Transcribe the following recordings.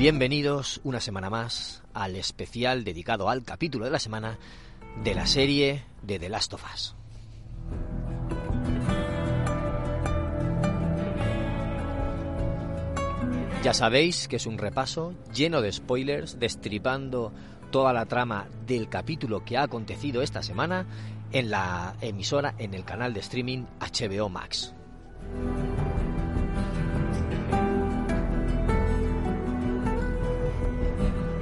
Bienvenidos una semana más al especial dedicado al capítulo de la semana de la serie de The Last of Us. Ya sabéis que es un repaso lleno de spoilers, destripando toda la trama del capítulo que ha acontecido esta semana en la emisora, en el canal de streaming HBO Max.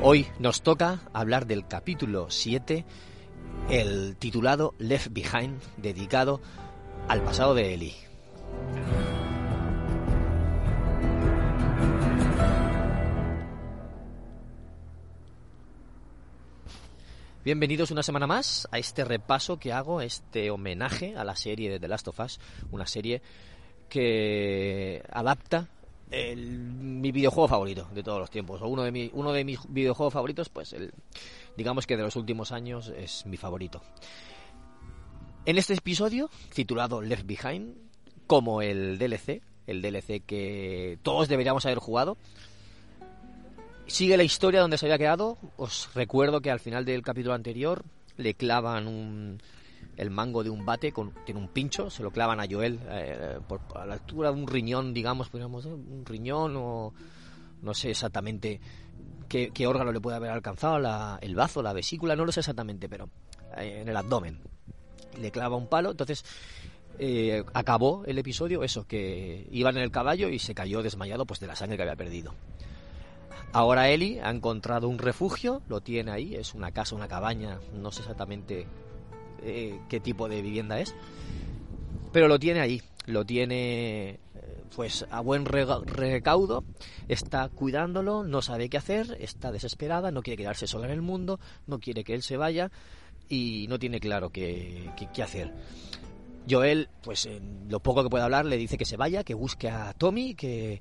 Hoy nos toca hablar del capítulo 7, el titulado Left Behind, dedicado al pasado de Ellie. Bienvenidos una semana más a este repaso que hago, este homenaje a la serie de The Last of Us, una serie que adapta el, mi videojuego favorito de todos los tiempos, o uno de, mi, uno de mis videojuegos favoritos, pues el, digamos que de los últimos años es mi favorito. En este episodio, titulado Left Behind, como el DLC, el DLC que todos deberíamos haber jugado, sigue la historia donde se había quedado. Os recuerdo que al final del capítulo anterior le clavan un, el mango de un bate, con, tiene un pincho, se lo clavan a Joel eh, por, a la altura de un riñón, digamos, un riñón o no sé exactamente qué, órgano le puede haber alcanzado, la, el bazo, la vesícula, no lo sé exactamente, pero eh, en el abdomen. Le clava un palo, entonces eh, acabó el episodio, eso, que iba en el caballo y se cayó desmayado pues de la sangre que había perdido. Ahora Eli ha encontrado un refugio, lo tiene ahí, es una casa, una cabaña, no sé exactamente eh, qué tipo de vivienda es, pero lo tiene ahí, lo tiene eh, pues a buen recaudo, está cuidándolo, no sabe qué hacer, está desesperada, no quiere quedarse sola en el mundo, no quiere que él se vaya y no tiene claro qué, qué- hacer. Joel, pues en lo poco que puede hablar, le dice que se vaya, que busque a Tommy, que,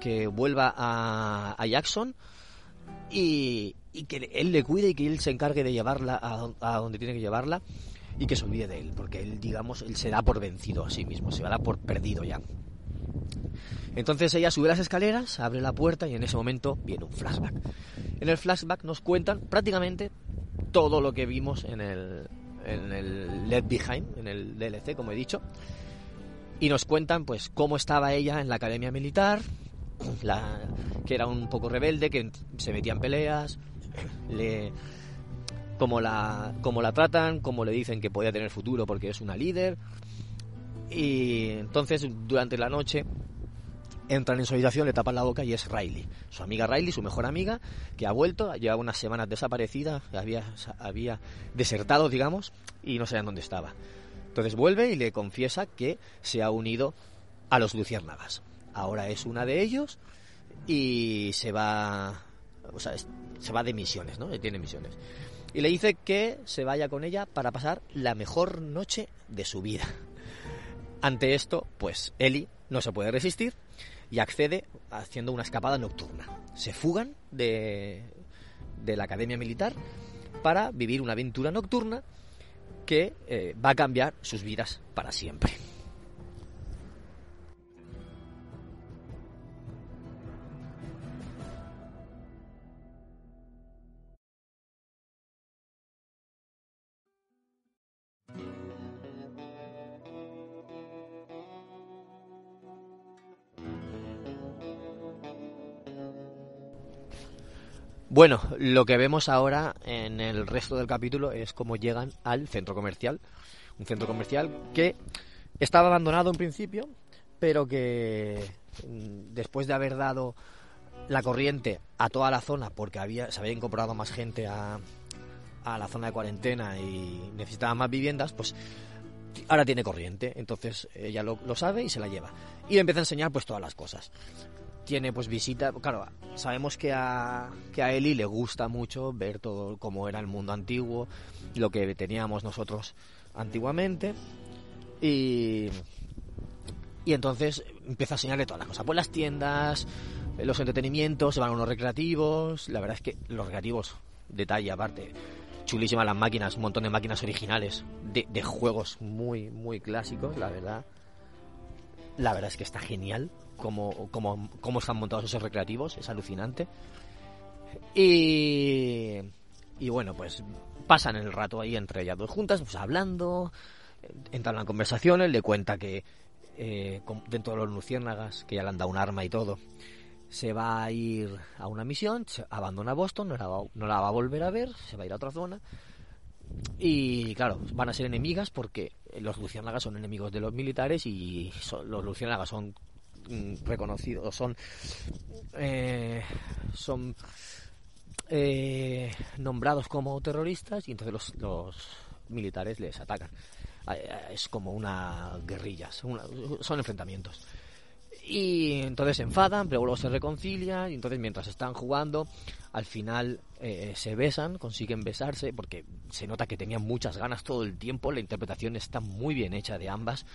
que vuelva a, a Jackson y, y que él le cuide y que él se encargue de llevarla a, a donde tiene que llevarla y que se olvide de él, porque él, digamos, él se da por vencido a sí mismo, se da por perdido ya. Entonces ella sube las escaleras, abre la puerta y en ese momento viene un flashback. En el flashback nos cuentan prácticamente todo lo que vimos en el, en el Left Behind, en el DLC, como he dicho. Y nos cuentan pues cómo estaba ella en la academia militar, que era un poco rebelde, que se metía en peleas, le, cómo, la, cómo la tratan, cómo le dicen que podía tener futuro porque es una líder. Y entonces durante la noche entran en su habitación, le tapan la boca y es Riley. Su amiga Riley, su mejor amiga, que ha vuelto, llevaba unas semanas desaparecida, había, había desertado, digamos, y no sabían dónde estaba. Entonces vuelve y le confiesa que se ha unido a los Luciérnagas. Ahora es una de ellos y se va, o sea, se va de misiones, ¿no? Tiene misiones. Y le dice que se vaya con ella para pasar la mejor noche de su vida. Ante esto, pues Ellie no se puede resistir y accede haciendo una escapada nocturna. Se fugan de, de la academia militar para vivir una aventura nocturna que eh, va a cambiar sus vidas para siempre. Bueno, lo que vemos ahora en el resto del capítulo es cómo llegan al centro comercial. Un centro comercial que estaba abandonado en principio, pero que mm, después de haber dado la corriente a toda la zona porque había, se había incorporado más gente a, a la zona de cuarentena y necesitaba más viviendas, pues ahora tiene corriente. Entonces ella lo, lo sabe y se la lleva. Y empieza a enseñar pues todas las cosas tiene pues visita, claro, sabemos que a, que a Eli le gusta mucho ver todo cómo era el mundo antiguo, lo que teníamos nosotros antiguamente. Y, y entonces empieza a enseñarle todas las cosas, pues las tiendas, los entretenimientos, se van a unos recreativos, la verdad es que los recreativos, detalle aparte, chulísimas las máquinas, un montón de máquinas originales, de, de juegos muy, muy clásicos, la verdad. La verdad es que está genial cómo, cómo, cómo están montados esos recreativos, es alucinante. Y, y bueno, pues pasan el rato ahí entre ellas dos juntas, pues hablando, entran en conversaciones, le cuenta que eh, dentro de los luciérnagas, que ya le han dado un arma y todo, se va a ir a una misión, abandona Boston, no la, va, no la va a volver a ver, se va a ir a otra zona. Y claro, van a ser enemigas porque los luciérnagas son enemigos de los militares y son, los luciérnagas son Mm, reconocidos, son eh, son eh, nombrados como terroristas y entonces los, militares les atacan. Eh, es como una guerrilla, son, son enfrentamientos. Y entonces se enfadan, pero luego se reconcilian. Y entonces, mientras están jugando, al final eh, se besan, consiguen besarse, porque se nota que tenían muchas ganas todo el tiempo. La interpretación está muy bien hecha de ambas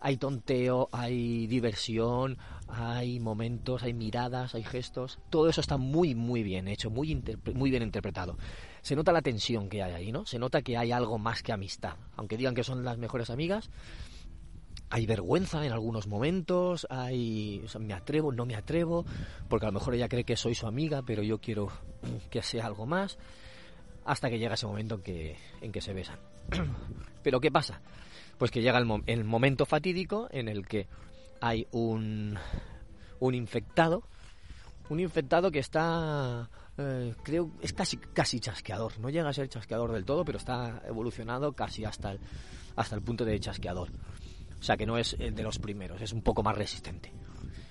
hay tonteo, hay diversión, hay momentos, hay miradas, hay gestos. Todo eso está muy, muy bien hecho, muy, muy bien interpretado. Se nota la tensión que hay ahí, ¿no? Se nota que hay algo más que amistad. Aunque digan que son las mejores amigas, hay vergüenza en algunos momentos, hay, me atrevo, no me atrevo, porque a lo mejor ella cree que soy su amiga, pero yo quiero que sea algo más, hasta que llega ese momento en que, en que se besan. pero ¿qué pasa? pues que llega el, momento fatídico en el que hay un, un infectado, un infectado que está, eh, creo, es casi, casi chasqueador, no llega a ser chasqueador del todo, pero está evolucionado casi hasta el, hasta el punto de chasqueador. O sea que no es el de los primeros, es un poco más resistente.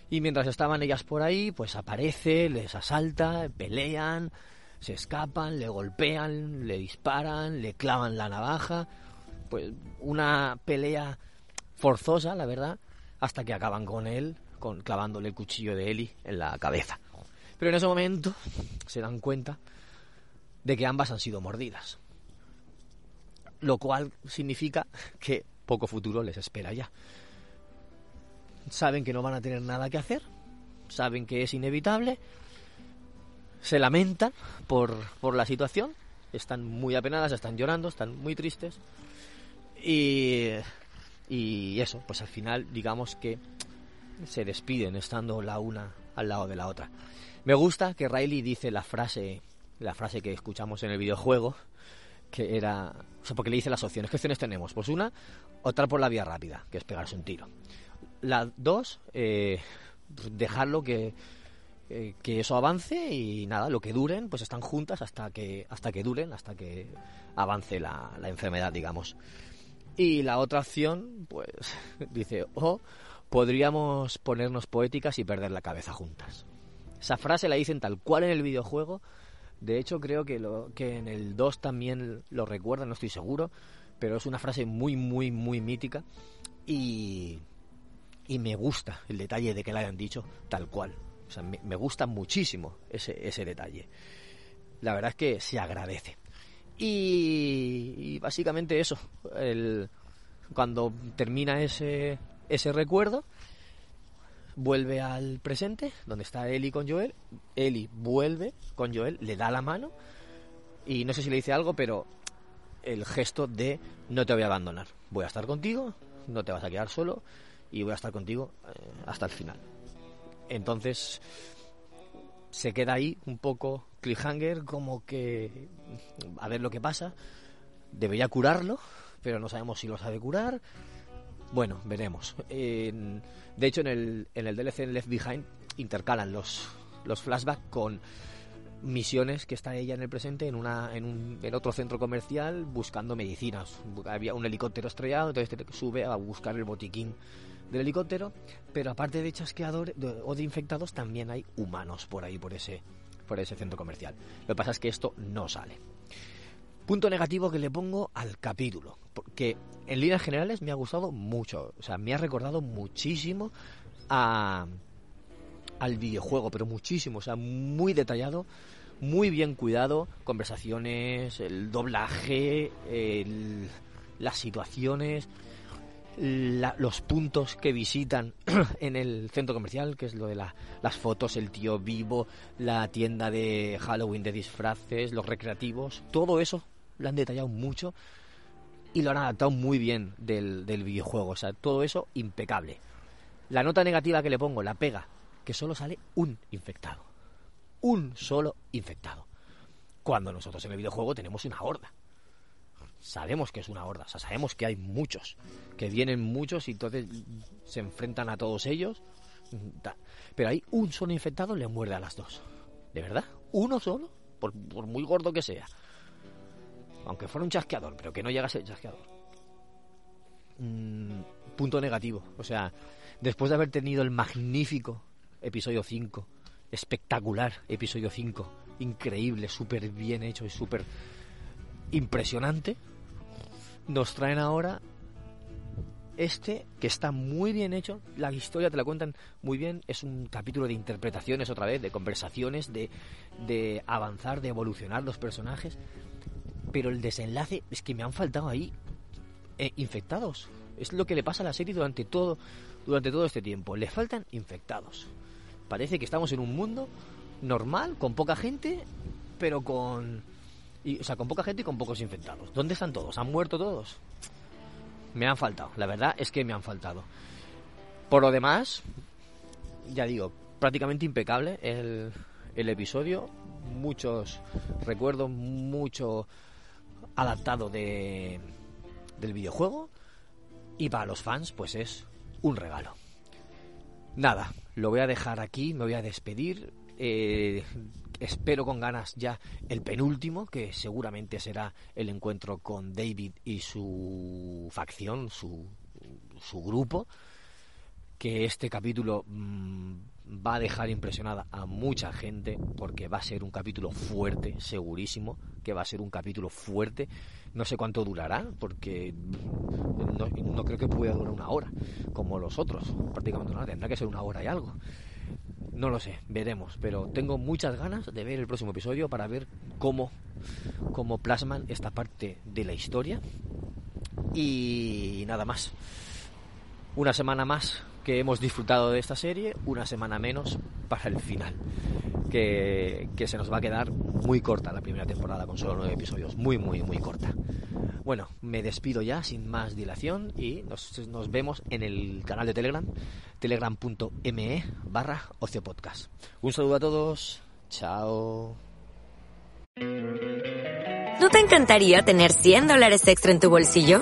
Y mientras estaban ellas por ahí, pues aparece, les asalta, pelean, se escapan, le golpean, le disparan, le clavan la navaja pues una pelea forzosa, la verdad, hasta que acaban con él, con clavándole el cuchillo de Eli en la cabeza. Pero en ese momento se dan cuenta de que ambas han sido mordidas. Lo cual significa que poco futuro les espera ya. Saben que no van a tener nada que hacer, saben que es inevitable, se lamentan por, por la situación, están muy apenadas, están llorando, están muy tristes y, y eso, pues al final digamos que se despiden estando la una al lado de la otra. Me gusta que Riley dice la frase, la frase que escuchamos en el videojuego, que era, o sea, porque le dice las opciones. ¿Qué opciones tenemos? Pues una, optar por la vía rápida, que es pegarse un tiro. La dos, eh, dejarlo que, eh, que eso avance y nada, lo que duren, pues están juntas hasta que, hasta que duren, hasta que avance la, la enfermedad, digamos. Y la otra opción, pues, dice, o podríamos ponernos poéticas y perder la cabeza juntas. Esa frase la dicen tal cual en el videojuego. De hecho, creo que, lo, que en el 2 también lo recuerdan, no estoy seguro. Pero es una frase muy, muy, muy mítica. Y, y me gusta el detalle de que la hayan dicho tal cual. O sea, me, me gusta muchísimo ese, ese detalle. La verdad es que se agradece. Y, básicamente eso, el, cuando termina ese, ese recuerdo, vuelve al presente, donde está Eli con Joel, Eli vuelve con Joel, le da la mano y no sé si le dice algo, pero el gesto de no te voy a abandonar, voy a estar contigo, no te vas a quedar solo y voy a estar contigo eh, hasta el final. Entonces se queda ahí un poco cliffhanger, como que a ver lo que pasa. Debería curarlo, pero no sabemos si lo sabe curar. Bueno, veremos. de hecho, en el, en el DLC Left Behind intercalan los, los flashbacks con misiones que está ella en el presente en una en, un, en otro centro comercial buscando medicinas había un helicóptero estrellado entonces sube a buscar el botiquín del helicóptero, pero aparte de chasqueadores o de infectados, también hay humanos por ahí, por ese, por ese centro comercial. Lo que pasa es que esto no sale. Punto negativo que le pongo al capítulo, porque en líneas generales me ha gustado mucho, o sea, me ha recordado muchísimo a, al videojuego, pero muchísimo, o sea, muy detallado, muy bien cuidado, conversaciones, el doblaje, las situaciones, los puntos que visitan en el centro comercial, que es lo de las fotos, el tío vivo, la tienda de Halloween de disfraces, los recreativos, todo eso lo han detallado mucho y lo han adaptado muy bien del, del videojuego. O sea, todo eso impecable. La nota negativa que le pongo, la pega, que solo sale un infectado. Un solo infectado. Cuando nosotros en el videojuego tenemos una horda sabemos que es una horda, o sea, sabemos que hay muchos, que vienen muchos y entonces se enfrentan a todos ellos. Pero hay un solo infectado le muerde a las dos. ¿De verdad? ¿Uno solo? Por, muy gordo que sea. Aunque fuera un chasqueador, pero que no llega a ser chasqueador. Mm, punto negativo. O sea, después de haber tenido el magnífico episodio 5, espectacular episodio 5, increíble, súper bien hecho y súper impresionante, nos traen ahora este que está muy bien hecho, la historia te la cuentan muy bien, es un capítulo de interpretaciones otra vez, de conversaciones, de, de avanzar, de evolucionar los personajes, pero el desenlace es que me han faltado ahí eh, infectados. Es lo que le pasa a la serie durante todo, durante todo este tiempo. Le faltan infectados. Parece que estamos en un mundo normal, con poca gente, pero con o sea, con poca gente y con pocos infectados. ¿Dónde están todos? ¿Han muerto todos? Me han faltado. La verdad es que me han faltado. Por lo demás, ya digo, prácticamente impecable el, el episodio. Muchos recuerdos, mucho adaptado de, del videojuego. Y para los fans, pues es un regalo. Nada, lo voy a dejar aquí, me voy a despedir. Eh, espero con ganas ya el penúltimo, que seguramente será el encuentro con David y su facción, su, su grupo, que este capítulo mm, va a dejar impresionada a mucha gente porque va a ser un capítulo fuerte, segurísimo, que va a ser un capítulo fuerte. No sé cuánto durará, porque no, creo que pueda durar una hora, como los otros, prácticamente nada, tendrá que ser una hora y algo. No lo sé, veremos, pero tengo muchas ganas de ver el próximo episodio para ver cómo, cómo plasman esta parte de la historia. Y nada más. Una semana más que hemos disfrutado de esta serie, una semana menos para el final. Que, que, se nos va a quedar muy corta la primera temporada con solo nueve episodios. Muy, muy, muy corta. Bueno, me despido ya sin más dilación y nos, nos vemos en el canal de Telegram telegram.me barra Podcast. Un saludo a todos. Chao. ¿No te encantaría tener 100 dólares extra en tu bolsillo?